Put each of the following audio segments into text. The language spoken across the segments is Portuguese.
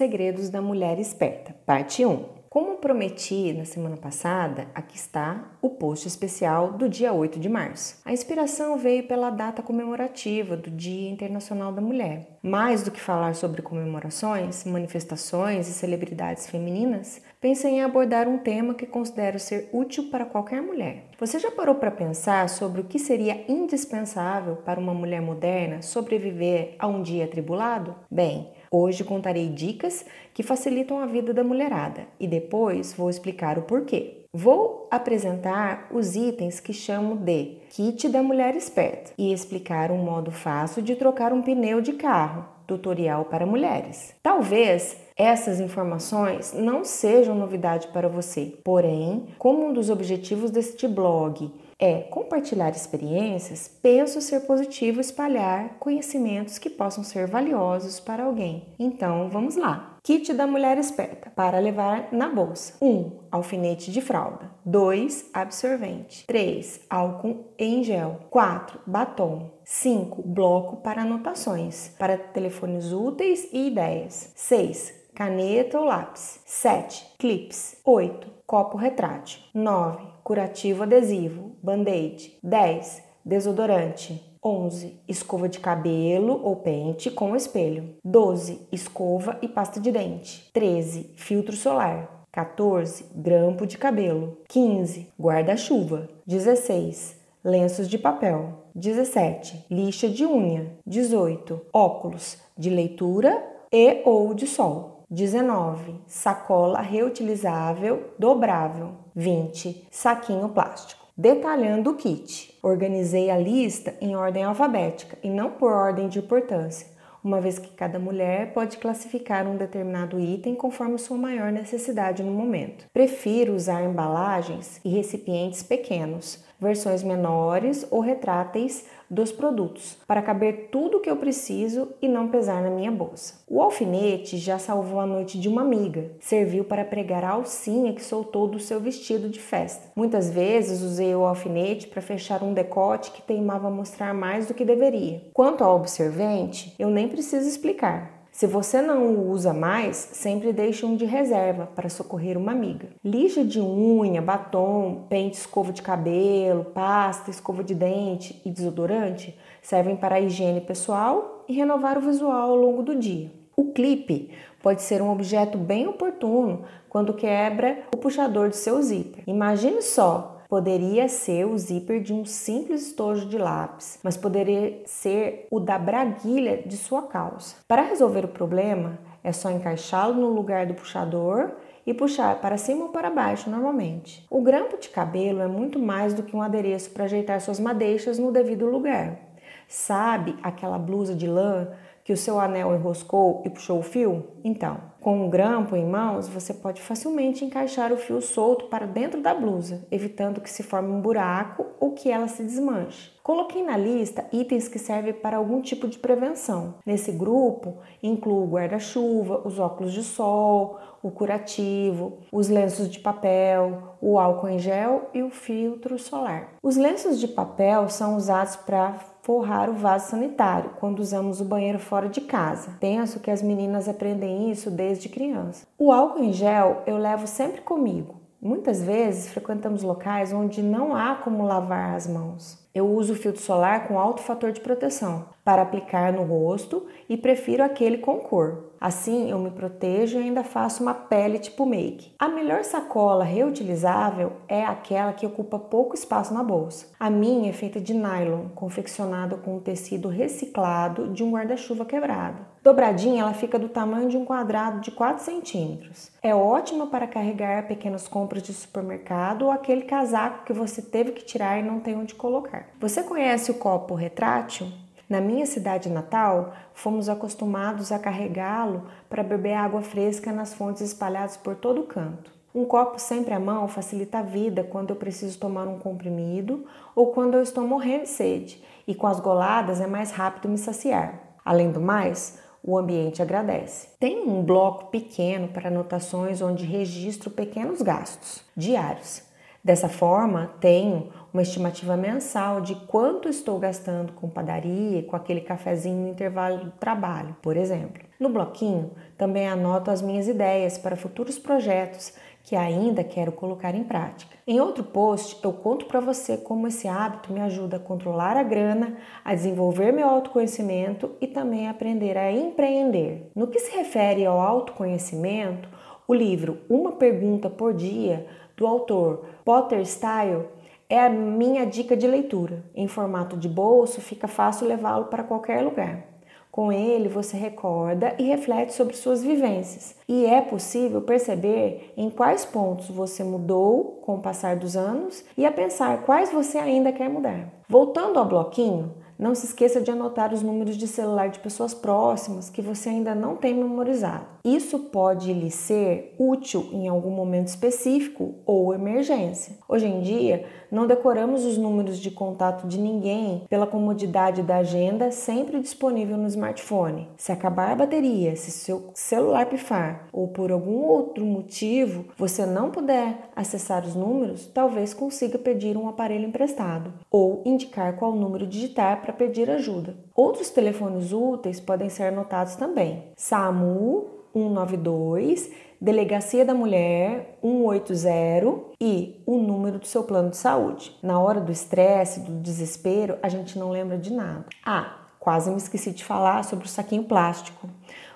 Segredos da Mulher Esperta, parte 1. Como prometi na semana passada, aqui está o post especial do dia 8 de março. A inspiração veio pela data comemorativa do Dia Internacional da Mulher. Mais do que falar sobre comemorações, manifestações e celebridades femininas, pensei em abordar um tema que considero ser útil para qualquer mulher. Você já parou para pensar sobre o que seria indispensável para uma mulher moderna sobreviver a um dia atribulado? Bem, Hoje contarei dicas que facilitam a vida da mulherada e depois vou explicar o porquê. Vou apresentar os itens que chamo de kit da mulher esperta e explicar um modo fácil de trocar um pneu de carro, tutorial para mulheres. Talvez essas informações não sejam novidade para você, porém, como um dos objetivos deste blog é compartilhar experiências, penso ser positivo espalhar conhecimentos que possam ser valiosos para alguém. Então, vamos lá. Kit da mulher esperta para levar na bolsa. 1. Um, alfinete de fralda. 2. Absorvente. 3. Álcool em gel. 4. Batom. 5. Bloco para anotações, para telefones úteis e ideias. 6. Caneta ou lápis. 7. Clips. 8. Copo retrátil. 9 curativo adesivo, band-aid. 10. Desodorante. 11. Escova de cabelo ou pente com espelho. 12. Escova e pasta de dente. 13. Filtro solar. 14. Grampo de cabelo. 15. Guarda-chuva. 16. Lenços de papel. 17. Lixa de unha. 18. Óculos de leitura e ou de sol. 19. Sacola reutilizável dobrável. 20. Saquinho plástico. Detalhando o kit. Organizei a lista em ordem alfabética e não por ordem de importância, uma vez que cada mulher pode classificar um determinado item conforme sua maior necessidade no momento. Prefiro usar embalagens e recipientes pequenos, versões menores ou retráteis dos produtos, para caber tudo o que eu preciso e não pesar na minha bolsa. O alfinete já salvou a noite de uma amiga, serviu para pregar a alcinha que soltou do seu vestido de festa. Muitas vezes usei o alfinete para fechar um decote que teimava mostrar mais do que deveria. Quanto ao observante, eu nem preciso explicar. Se você não o usa mais, sempre deixe um de reserva para socorrer uma amiga. Lixa de unha, batom, pente, escova de cabelo, pasta, escova de dente e desodorante servem para a higiene pessoal e renovar o visual ao longo do dia. O clipe pode ser um objeto bem oportuno quando quebra o puxador do seu zíper. Imagine só Poderia ser o zíper de um simples estojo de lápis, mas poderia ser o da braguilha de sua calça. Para resolver o problema, é só encaixá-lo no lugar do puxador e puxar para cima ou para baixo normalmente. O grampo de cabelo é muito mais do que um adereço para ajeitar suas madeixas no devido lugar. Sabe aquela blusa de lã que o seu anel enroscou e puxou o fio? Então, com um grampo em mãos, você pode facilmente encaixar o fio solto para dentro da blusa, evitando que se forme um buraco ou que ela se desmanche. Coloquei na lista itens que servem para algum tipo de prevenção. Nesse grupo, incluo o guarda-chuva, os óculos de sol, o curativo, os lenços de papel, o álcool em gel e o filtro solar. Os lenços de papel são usados para forrar o vaso sanitário quando usamos o banheiro fora de casa. Penso que as meninas aprendem isso desde criança. O álcool em gel eu levo sempre comigo. Muitas vezes frequentamos locais onde não há como lavar as mãos. Eu uso filtro solar com alto fator de proteção para aplicar no rosto e prefiro aquele com cor. Assim eu me protejo e ainda faço uma pele tipo make. A melhor sacola reutilizável é aquela que ocupa pouco espaço na bolsa. A minha é feita de nylon, confeccionada com um tecido reciclado de um guarda-chuva quebrado. Dobradinha, ela fica do tamanho de um quadrado de 4 centímetros. É ótima para carregar pequenas compras de supermercado ou aquele casaco que você teve que tirar e não tem onde colocar. Você conhece o copo retrátil? Na minha cidade natal, fomos acostumados a carregá-lo para beber água fresca nas fontes espalhadas por todo o canto. Um copo sempre à mão facilita a vida quando eu preciso tomar um comprimido ou quando eu estou morrendo de sede, e com as goladas é mais rápido me saciar. Além do mais, o ambiente agradece. Tem um bloco pequeno para anotações onde registro pequenos gastos diários Dessa forma, tenho uma estimativa mensal de quanto estou gastando com padaria, com aquele cafezinho no intervalo do trabalho, por exemplo. No bloquinho, também anoto as minhas ideias para futuros projetos que ainda quero colocar em prática. Em outro post, eu conto para você como esse hábito me ajuda a controlar a grana, a desenvolver meu autoconhecimento e também aprender a empreender. No que se refere ao autoconhecimento, o livro Uma Pergunta por Dia, do autor Potter Style, é a minha dica de leitura. Em formato de bolso, fica fácil levá-lo para qualquer lugar. Com ele, você recorda e reflete sobre suas vivências, e é possível perceber em quais pontos você mudou com o passar dos anos e a pensar quais você ainda quer mudar. Voltando ao bloquinho, não se esqueça de anotar os números de celular de pessoas próximas que você ainda não tem memorizado. Isso pode lhe ser útil em algum momento específico ou emergência. Hoje em dia, não decoramos os números de contato de ninguém pela comodidade da agenda sempre disponível no smartphone. Se acabar a bateria, se seu celular pifar ou por algum outro motivo você não puder acessar os números, talvez consiga pedir um aparelho emprestado ou indicar qual número digitar para pedir ajuda. Outros telefones úteis podem ser anotados também. SAMU 192, Delegacia da Mulher 180 e o número do seu plano de saúde. Na hora do estresse, do desespero, a gente não lembra de nada. Ah, quase me esqueci de falar sobre o saquinho plástico.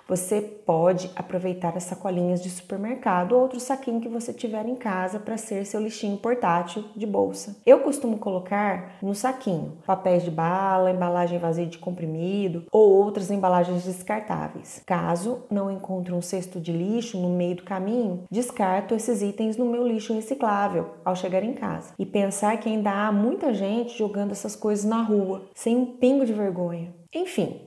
Você pode aproveitar as sacolinhas de supermercado ou outro saquinho que você tiver em casa para ser seu lixinho portátil de bolsa. Eu costumo colocar no saquinho papéis de bala, embalagem vazia de comprimido ou outras embalagens descartáveis. Caso não encontre um cesto de lixo no meio do caminho, descarto esses itens no meu lixo reciclável ao chegar em casa. E pensar que ainda há muita gente jogando essas coisas na rua, sem um pingo de vergonha. Enfim,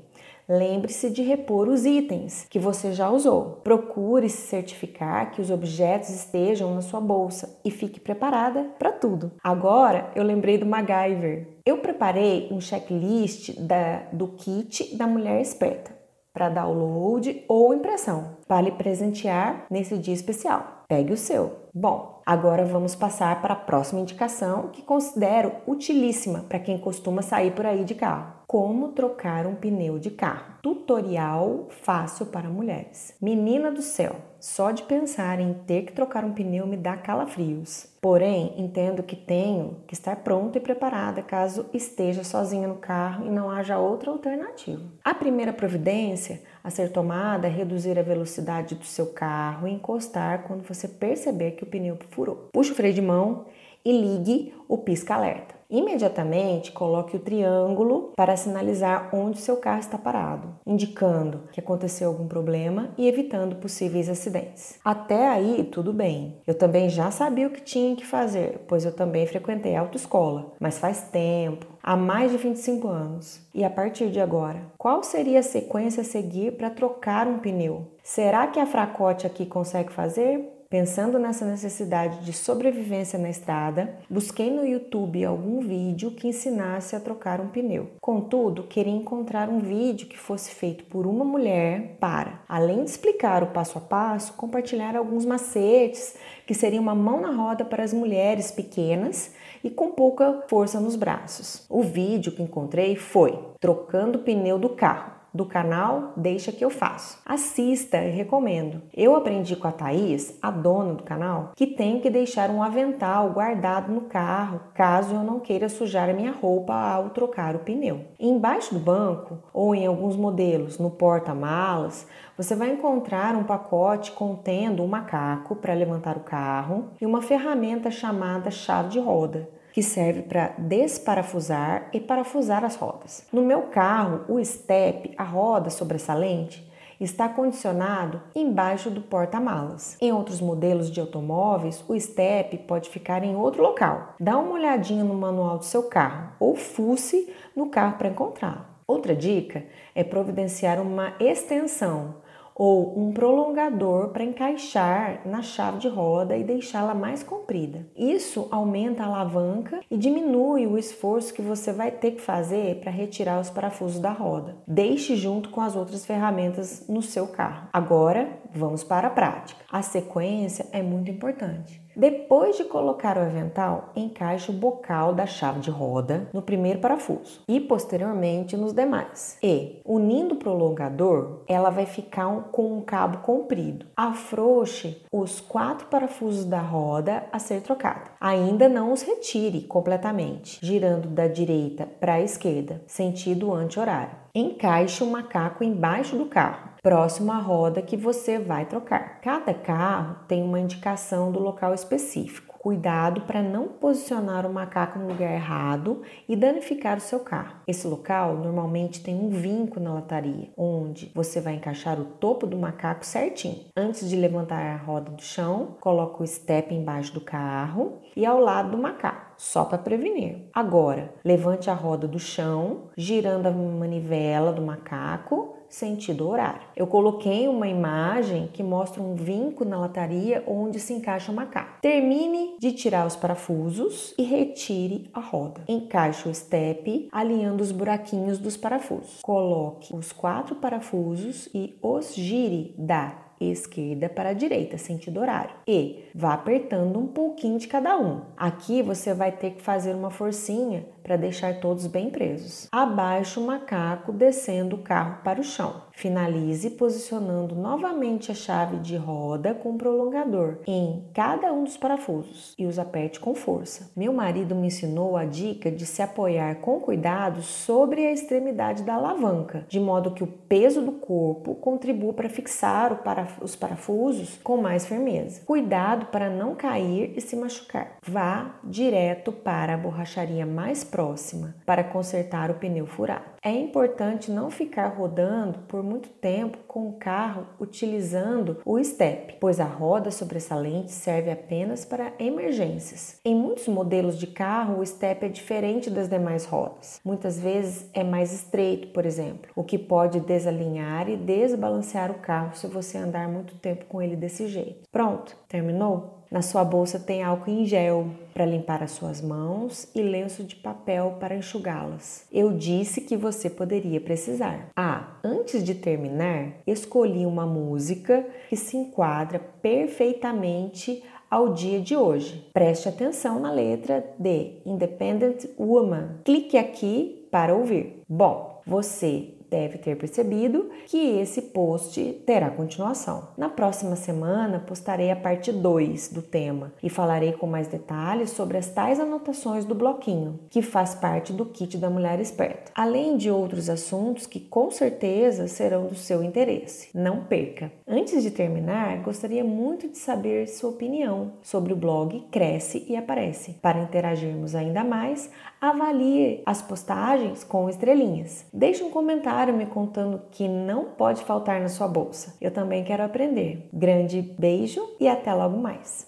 Lembre-se de repor os itens que você já usou. Procure se certificar que os objetos estejam na sua bolsa e fique preparada para tudo. Agora eu lembrei do MacGyver. Eu preparei um checklist da, do kit da mulher esperta para download ou impressão para lhe presentear nesse dia especial. Pegue o seu. Bom, agora vamos passar para a próxima indicação que considero utilíssima para quem costuma sair por aí de carro. Como trocar um pneu de carro. Tutorial fácil para mulheres. Menina do céu, só de pensar em ter que trocar um pneu me dá calafrios. Porém, entendo que tenho que estar pronta e preparada caso esteja sozinha no carro e não haja outra alternativa. A primeira providência a ser tomada é reduzir a velocidade do seu carro e encostar quando você perceber que o pneu furou. Puxe o freio de mão e ligue o pisca-alerta. Imediatamente coloque o triângulo para sinalizar onde seu carro está parado, indicando que aconteceu algum problema e evitando possíveis acidentes. Até aí, tudo bem. Eu também já sabia o que tinha que fazer, pois eu também frequentei a autoescola, mas faz tempo, há mais de 25 anos. E a partir de agora, qual seria a sequência a seguir para trocar um pneu? Será que a fracote aqui consegue fazer? Pensando nessa necessidade de sobrevivência na estrada, busquei no YouTube algum vídeo que ensinasse a trocar um pneu. Contudo, queria encontrar um vídeo que fosse feito por uma mulher para, além de explicar o passo a passo, compartilhar alguns macetes que seriam uma mão na roda para as mulheres pequenas e com pouca força nos braços. O vídeo que encontrei foi Trocando o pneu do carro do canal Deixa que eu faço. Assista e recomendo. Eu aprendi com a Thaís, a dona do canal, que tenho que deixar um avental guardado no carro caso eu não queira sujar a minha roupa ao trocar o pneu. Embaixo do banco ou em alguns modelos no porta-malas, você vai encontrar um pacote contendo um macaco para levantar o carro e uma ferramenta chamada chave de roda que serve para desparafusar e parafusar as rodas. No meu carro, o step, a roda sobressalente, está condicionado embaixo do porta-malas. Em outros modelos de automóveis, o step pode ficar em outro local. Dá uma olhadinha no manual do seu carro ou fuce no carro para encontrá-lo. Outra dica é providenciar uma extensão ou um prolongador para encaixar na chave de roda e deixá-la mais comprida. Isso aumenta a alavanca e diminui o esforço que você vai ter que fazer para retirar os parafusos da roda. Deixe junto com as outras ferramentas no seu carro. Agora, vamos para a prática. A sequência é muito importante. Depois de colocar o avental, encaixe o bocal da chave de roda no primeiro parafuso e posteriormente nos demais. E, unindo o prolongador, ela vai ficar com um cabo comprido. Afrouxe os quatro parafusos da roda a ser trocada. Ainda não os retire completamente, girando da direita para a esquerda, sentido anti-horário. Encaixe o macaco embaixo do carro, próximo à roda que você vai trocar. Cada carro tem uma indicação do local específico. Cuidado para não posicionar o macaco no lugar errado e danificar o seu carro. Esse local normalmente tem um vinco na lataria, onde você vai encaixar o topo do macaco certinho. Antes de levantar a roda do chão, coloque o step embaixo do carro e ao lado do macaco só para prevenir. Agora, levante a roda do chão, girando a manivela do macaco sentido horário. Eu coloquei uma imagem que mostra um vinco na lataria onde se encaixa o macaco. Termine de tirar os parafusos e retire a roda. Encaixe o step alinhando os buraquinhos dos parafusos. Coloque os quatro parafusos e os gire da esquerda para a direita, sentido horário. E vá apertando um pouquinho de cada um. Aqui você vai ter que fazer uma forcinha para deixar todos bem presos. Abaixe o macaco descendo o carro para o chão. Finalize posicionando novamente a chave de roda com prolongador em cada um dos parafusos e os aperte com força. Meu marido me ensinou a dica de se apoiar com cuidado sobre a extremidade da alavanca, de modo que o peso do corpo contribua para fixar os parafusos com mais firmeza. Cuidado para não cair e se machucar. Vá direto para a borracharia mais próxima para consertar o pneu furado. É importante não ficar rodando por muito tempo com o carro utilizando o step, pois a roda sobressalente serve apenas para emergências. Em muitos modelos de carro, o step é diferente das demais rodas. Muitas vezes é mais estreito, por exemplo, o que pode desalinhar e desbalancear o carro se você andar muito tempo com ele desse jeito. Pronto, terminou? Na sua bolsa tem álcool em gel para limpar as suas mãos e lenço de papel para enxugá-las. Eu disse que você poderia precisar. Ah, antes de terminar, escolhi uma música que se enquadra perfeitamente ao dia de hoje. Preste atenção na letra de Independent Woman. Clique aqui para ouvir. Bom, você deve ter percebido que esse post terá continuação. Na próxima semana postarei a parte 2 do tema e falarei com mais detalhes sobre as tais anotações do bloquinho, que faz parte do kit da mulher esperta, além de outros assuntos que com certeza serão do seu interesse. Não perca! Antes de terminar, gostaria muito de saber sua opinião sobre o blog Cresce e Aparece. Para interagirmos ainda mais, avalie as postagens com estrelinhas. Deixe um comentário me contando que não pode faltar na sua bolsa. Eu também quero aprender. Grande beijo e até logo mais.